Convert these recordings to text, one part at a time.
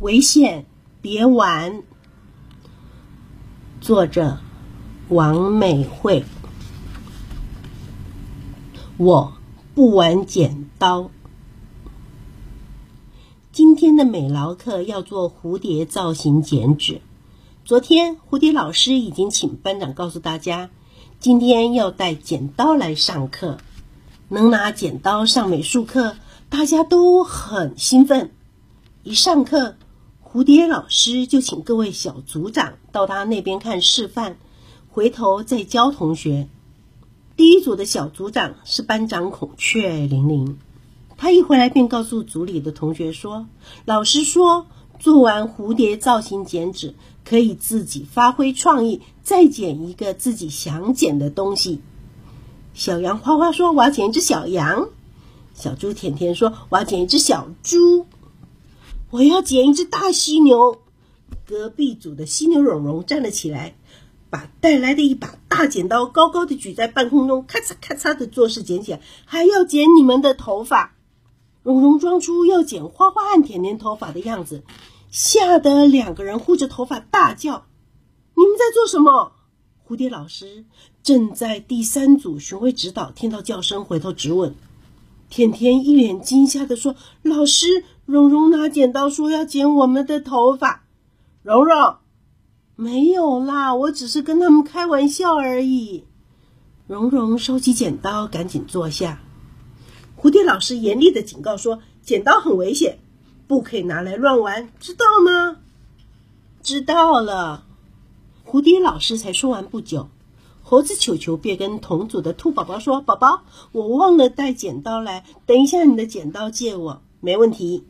危险，别玩。作者王美惠。我不玩剪刀。今天的美劳课要做蝴蝶造型剪纸。昨天蝴蝶老师已经请班长告诉大家，今天要带剪刀来上课。能拿剪刀上美术课，大家都很兴奋。一上课。蝴蝶老师就请各位小组长到他那边看示范，回头再教同学。第一组的小组长是班长孔雀玲玲，他一回来便告诉组里的同学说：“老师说，做完蝴蝶造型剪纸，可以自己发挥创意，再剪一个自己想剪的东西。”小羊花花说：“我要剪一只小羊。”小猪甜甜说：“我要剪一只小猪。”我要捡一只大犀牛。隔壁组的犀牛蓉蓉站了起来，把带来的一把大剪刀高高的举在半空中，咔嚓咔嚓的做事剪起来，还要剪你们的头发。蓉蓉装出要剪花花和甜甜头发的样子，吓得两个人护着头发大叫：“你们在做什么？”蝴蝶老师正在第三组巡回指导，听到叫声回头质问。甜甜一脸惊吓的说：“老师。”蓉蓉拿剪刀说要剪我们的头发，蓉蓉，没有啦，我只是跟他们开玩笑而已。蓉蓉收起剪刀，赶紧坐下。蝴蝶老师严厉的警告说：“剪刀很危险，不可以拿来乱玩，知道吗？”知道了。蝴蝶老师才说完不久，猴子球球便跟同组的兔宝宝说：“宝宝，我忘了带剪刀来，等一下你的剪刀借我，没问题。”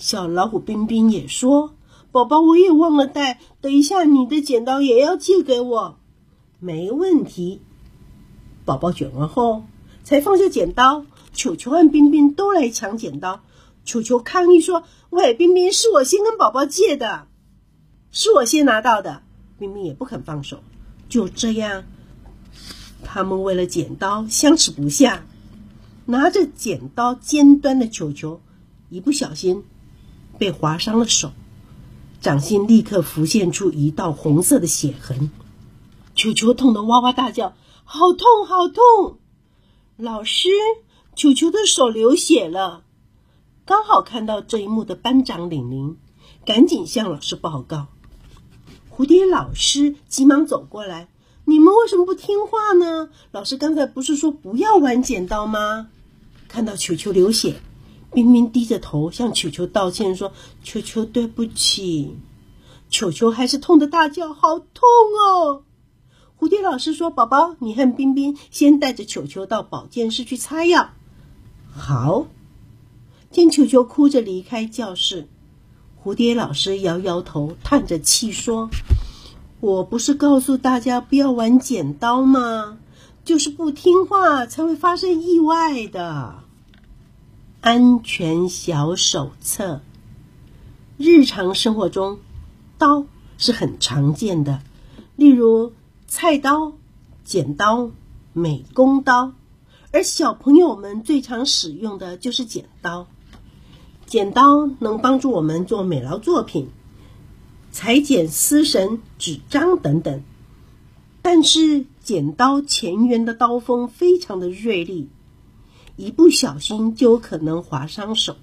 小老虎冰冰也说：“宝宝，我也忘了带，等一下你的剪刀也要借给我。”没问题。宝宝卷完后才放下剪刀，球球和冰冰都来抢剪刀。球球抗议说：“喂，冰冰，是我先跟宝宝借的，是我先拿到的。”冰冰也不肯放手。就这样，他们为了剪刀相持不下。拿着剪刀尖端的球球，一不小心。被划伤了手，掌心立刻浮现出一道红色的血痕。球球痛得哇哇大叫：“好痛，好痛！”老师，球球的手流血了。刚好看到这一幕的班长玲玲，赶紧向老师报告。蝴蝶老师急忙走过来：“你们为什么不听话呢？老师刚才不是说不要玩剪刀吗？”看到球球流血。冰冰低着头向球球道歉说：“球球，对不起。”球球还是痛得大叫：“好痛哦！”蝴蝶老师说：“宝宝，你和冰冰先带着球球到保健室去擦药。”好。见球球哭着离开教室，蝴蝶老师摇摇头，叹着气说：“我不是告诉大家不要玩剪刀吗？就是不听话才会发生意外的。”安全小手册。日常生活中，刀是很常见的，例如菜刀、剪刀、美工刀，而小朋友们最常使用的就是剪刀。剪刀能帮助我们做美劳作品，裁剪丝绳、纸张等等。但是，剪刀前缘的刀锋非常的锐利。一不小心就有可能划伤手。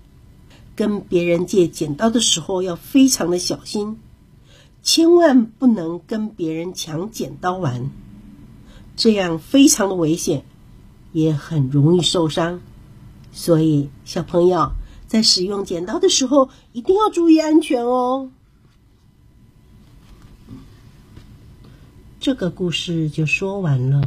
跟别人借剪刀的时候要非常的小心，千万不能跟别人抢剪刀玩，这样非常的危险，也很容易受伤。所以小朋友在使用剪刀的时候一定要注意安全哦。这个故事就说完了。